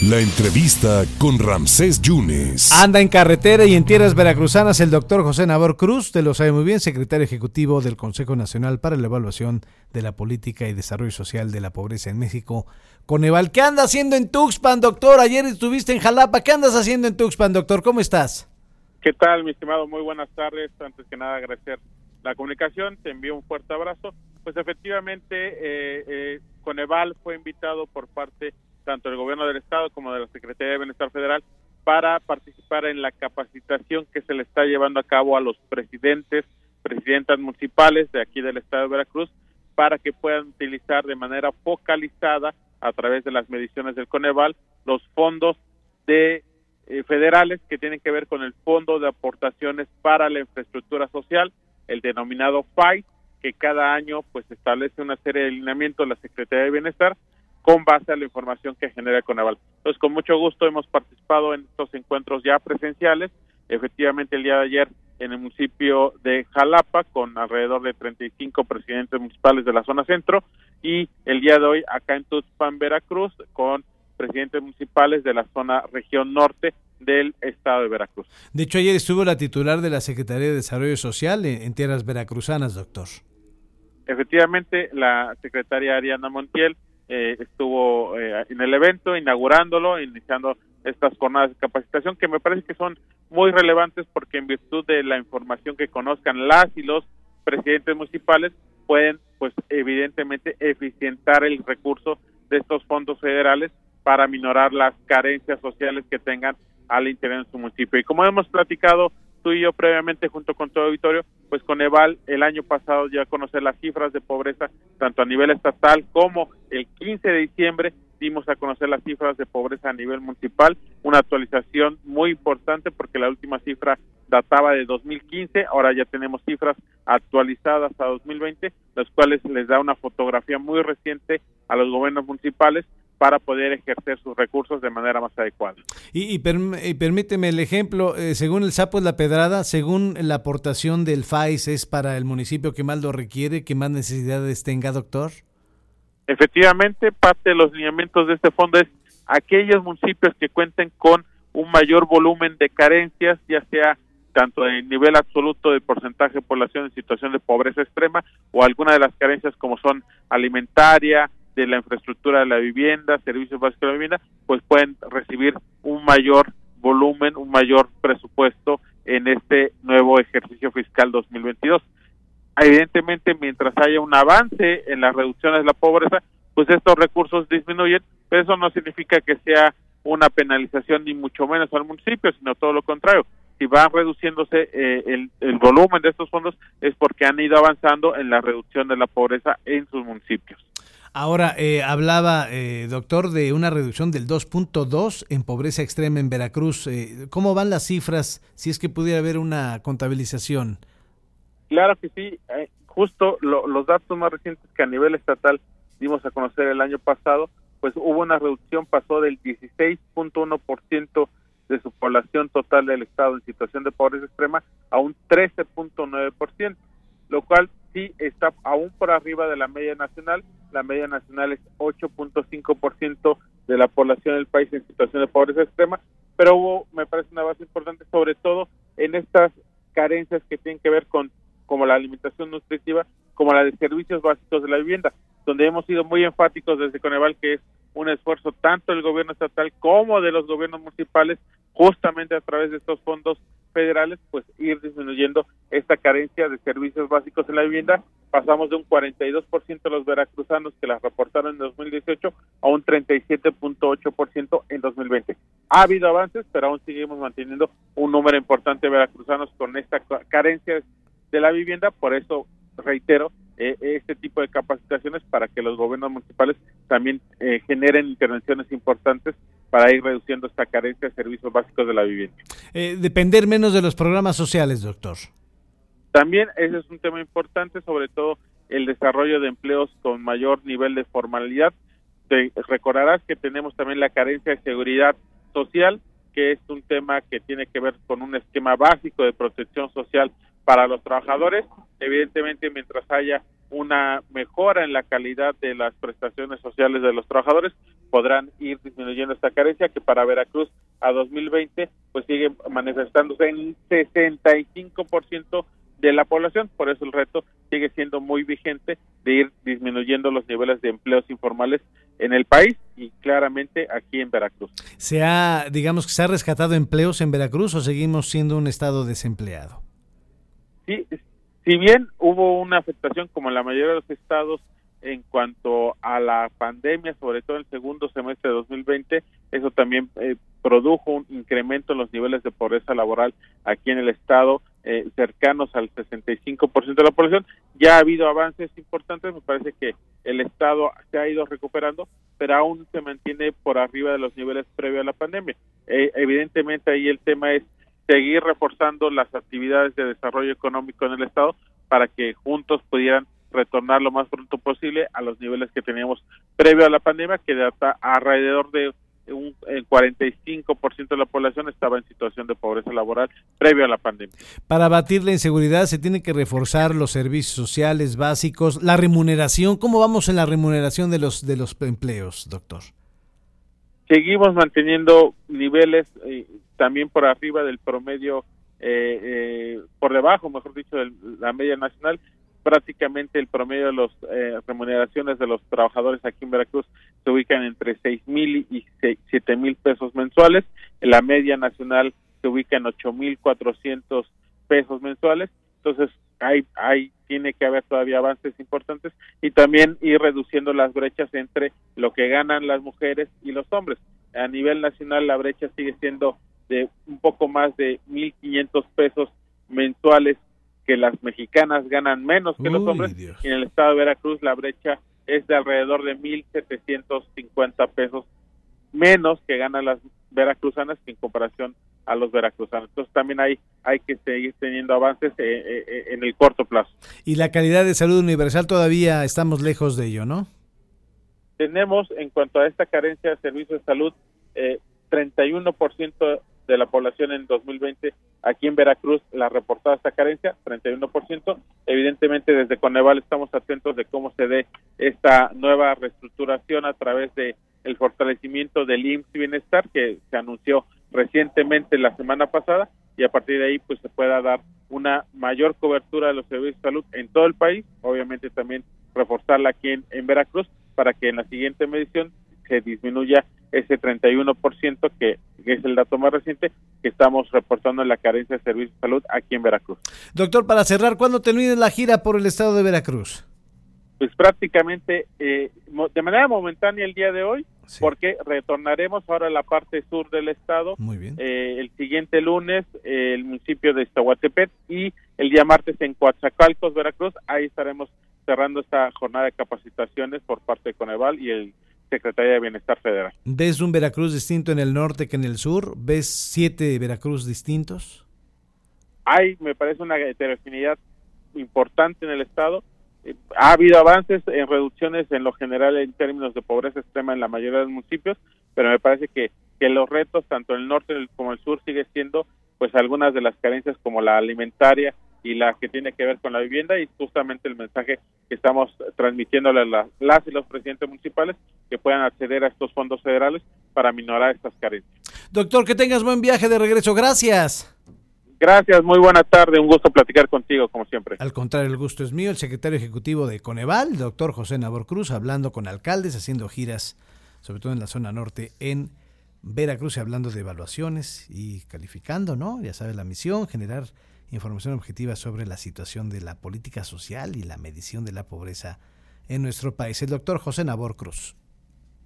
La entrevista con Ramsés Yunes. Anda en carretera y en tierras veracruzanas el doctor José Navor Cruz, te lo sabe muy bien, secretario ejecutivo del Consejo Nacional para la Evaluación de la Política y Desarrollo Social de la Pobreza en México, Coneval. ¿Qué anda haciendo en Tuxpan, doctor? Ayer estuviste en Jalapa. ¿Qué andas haciendo en Tuxpan, doctor? ¿Cómo estás? ¿Qué tal, mi estimado? Muy buenas tardes. Antes que nada, agradecer la comunicación. Te envío un fuerte abrazo. Pues efectivamente, eh, eh, Coneval fue invitado por parte tanto del gobierno del estado como de la Secretaría de Bienestar Federal para participar en la capacitación que se le está llevando a cabo a los presidentes, presidentas municipales de aquí del estado de Veracruz para que puedan utilizar de manera focalizada a través de las mediciones del Coneval los fondos de eh, federales que tienen que ver con el Fondo de Aportaciones para la Infraestructura Social, el denominado FAI, que cada año pues establece una serie de alineamientos la Secretaría de Bienestar con base a la información que genera Conaval. Entonces, con mucho gusto hemos participado en estos encuentros ya presenciales. Efectivamente, el día de ayer en el municipio de Jalapa, con alrededor de 35 presidentes municipales de la zona centro, y el día de hoy acá en Tuxpan, Veracruz, con presidentes municipales de la zona región norte del estado de Veracruz. De hecho, ayer estuvo la titular de la Secretaría de Desarrollo Social en, tierras veracruzanas, doctor. Efectivamente, la secretaria Ariana Montiel eh, estuvo eh, en el evento, inaugurándolo, iniciando estas jornadas de capacitación que me parece que son muy relevantes porque en virtud de la información que conozcan las y los presidentes municipales pueden pues evidentemente eficientar el recurso de estos fondos federales para minorar las carencias sociales que tengan al interior de su municipio. Y como hemos platicado tú y yo previamente junto con todo auditorio, pues con Eval el año pasado ya conocer las cifras de pobreza tanto a nivel estatal como el 15 de diciembre dimos a conocer las cifras de pobreza a nivel municipal, una actualización muy importante porque la última cifra databa de 2015, ahora ya tenemos cifras actualizadas a 2020, las cuales les da una fotografía muy reciente a los gobiernos municipales para poder ejercer sus recursos de manera más adecuada. Y, permíteme el ejemplo, eh, según el Sapo es la Pedrada, según la aportación del FAIS es para el municipio que más lo requiere, que más necesidades tenga, doctor. Efectivamente, parte de los lineamientos de este fondo es aquellos municipios que cuenten con un mayor volumen de carencias, ya sea tanto en nivel absoluto de porcentaje de población en situación de pobreza extrema o alguna de las carencias como son alimentaria, de la infraestructura de la vivienda, servicios básicos de la vivienda, pues pueden recibir un mayor volumen, un mayor presupuesto en este nuevo ejercicio fiscal 2022. Evidentemente, mientras haya un avance en las reducciones de la pobreza, pues estos recursos disminuyen, pero eso no significa que sea una penalización ni mucho menos al municipio, sino todo lo contrario. Si va reduciéndose eh, el, el volumen de estos fondos es porque han ido avanzando en la reducción de la pobreza en sus municipios. Ahora, eh, hablaba, eh, doctor, de una reducción del 2.2 en pobreza extrema en Veracruz. Eh, ¿Cómo van las cifras si es que pudiera haber una contabilización? Claro que sí. justo los datos más recientes que a nivel estatal dimos a conocer el año pasado, pues hubo una reducción, pasó del 16.1% de su población total del estado en situación de pobreza extrema a un 13.9%, lo cual sí está aún por arriba de la media nacional. La media nacional es 8.5% de la población del país en situación de pobreza extrema, pero hubo, me parece, una base importante, sobre todo en estas carencias que tienen que ver con como la alimentación nutritiva, como la de servicios básicos de la vivienda, donde hemos sido muy enfáticos desde Coneval que es un esfuerzo tanto del gobierno estatal como de los gobiernos municipales, justamente a través de estos fondos federales, pues ir disminuyendo esta carencia de servicios básicos en la vivienda. Pasamos de un 42% de los veracruzanos que las reportaron en 2018 a un 37.8% en 2020. Ha habido avances, pero aún seguimos manteniendo un número importante de veracruzanos con esta carencia de la vivienda. Por eso, reitero, eh, este tipo de capacitaciones para que los gobiernos municipales también eh, generen intervenciones importantes para ir reduciendo esta carencia de servicios básicos de la vivienda. Eh, depender menos de los programas sociales, doctor. También ese es un tema importante, sobre todo el desarrollo de empleos con mayor nivel de formalidad. Te recordarás que tenemos también la carencia de seguridad social, que es un tema que tiene que ver con un esquema básico de protección social para los trabajadores. Evidentemente, mientras haya una mejora en la calidad de las prestaciones sociales de los trabajadores, podrán ir disminuyendo esta carencia que para Veracruz a 2020 pues sigue manifestándose en 65% de la población, por eso el reto sigue siendo muy vigente de ir disminuyendo los niveles de empleos informales en el país y claramente aquí en Veracruz. ¿Se ha, digamos que se ha rescatado empleos en Veracruz o seguimos siendo un estado desempleado? Sí, si bien hubo una afectación como en la mayoría de los estados en cuanto a la pandemia, sobre todo en el segundo semestre de 2020, eso también eh, produjo un incremento en los niveles de pobreza laboral aquí en el estado, eh, cercanos al 65% de la población. Ya ha habido avances importantes, me parece que el estado se ha ido recuperando, pero aún se mantiene por arriba de los niveles previos a la pandemia. Eh, evidentemente ahí el tema es seguir reforzando las actividades de desarrollo económico en el estado para que juntos pudieran retornar lo más pronto posible a los niveles que teníamos previo a la pandemia, que de alrededor de un el 45% de la población estaba en situación de pobreza laboral previo a la pandemia. Para abatir la inseguridad se tiene que reforzar los servicios sociales básicos, la remuneración, ¿cómo vamos en la remuneración de los de los empleos, doctor? Seguimos manteniendo niveles eh, también por arriba del promedio eh, eh, por debajo, mejor dicho, de la media nacional, prácticamente el promedio de las eh, remuneraciones de los trabajadores aquí en Veracruz se ubican entre seis mil y siete mil pesos mensuales, la media nacional se ubica en ocho mil cuatrocientos pesos mensuales, entonces hay, hay tiene que haber todavía avances importantes y también ir reduciendo las brechas entre lo que ganan las mujeres y los hombres. A nivel nacional la brecha sigue siendo de un poco más de mil quinientos pesos mensuales que las mexicanas ganan menos que los hombres y en el estado de Veracruz la brecha es de alrededor de 1.750 pesos menos que ganan las veracruzanas que en comparación a los veracruzanos. Entonces también hay, hay que seguir teniendo avances eh, eh, eh, en el corto plazo. Y la calidad de salud universal todavía estamos lejos de ello, ¿no? Tenemos en cuanto a esta carencia de servicios de salud, eh, 31% de la población en 2020 aquí en Veracruz la reportada esta carencia, 31%. Evidentemente desde Coneval estamos atentos de cómo se dé esta nueva reestructuración a través de el fortalecimiento del IMSS Bienestar que se anunció recientemente la semana pasada y a partir de ahí pues se pueda dar una mayor cobertura de los servicios de salud en todo el país, obviamente también reforzarla aquí en Veracruz para que en la siguiente medición se disminuya ese 31% que, que es el dato más reciente que estamos reportando en la carencia de servicios de salud aquí en Veracruz. Doctor, para cerrar, ¿cuándo termina la gira por el estado de Veracruz? Pues prácticamente eh, de manera momentánea el día de hoy, sí. porque retornaremos ahora a la parte sur del estado. Muy bien. Eh, el siguiente lunes, eh, el municipio de Iztahuatepet y el día martes en Coatzacalcos, Veracruz. Ahí estaremos cerrando esta jornada de capacitaciones por parte de Coneval y el Secretaría de Bienestar Federal. ¿Ves un Veracruz distinto en el norte que en el sur? ¿Ves siete Veracruz distintos? Hay, me parece, una heterogeneidad importante en el Estado. Eh, ha habido avances en reducciones en lo general en términos de pobreza extrema en la mayoría de los municipios, pero me parece que, que los retos, tanto en el norte como el sur, sigue siendo pues algunas de las carencias como la alimentaria, y la que tiene que ver con la vivienda y justamente el mensaje que estamos transmitiéndole a las, las y los presidentes municipales que puedan acceder a estos fondos federales para minorar estas carencias. Doctor, que tengas buen viaje de regreso. Gracias. Gracias, muy buena tarde, un gusto platicar contigo como siempre. Al contrario, el gusto es mío, el secretario ejecutivo de Coneval, doctor José Nabor Cruz, hablando con alcaldes, haciendo giras, sobre todo en la zona norte, en Veracruz, y hablando de evaluaciones y calificando, ¿no? Ya sabes, la misión, generar información objetiva sobre la situación de la política social y la medición de la pobreza en nuestro país. El doctor José Nabor Cruz.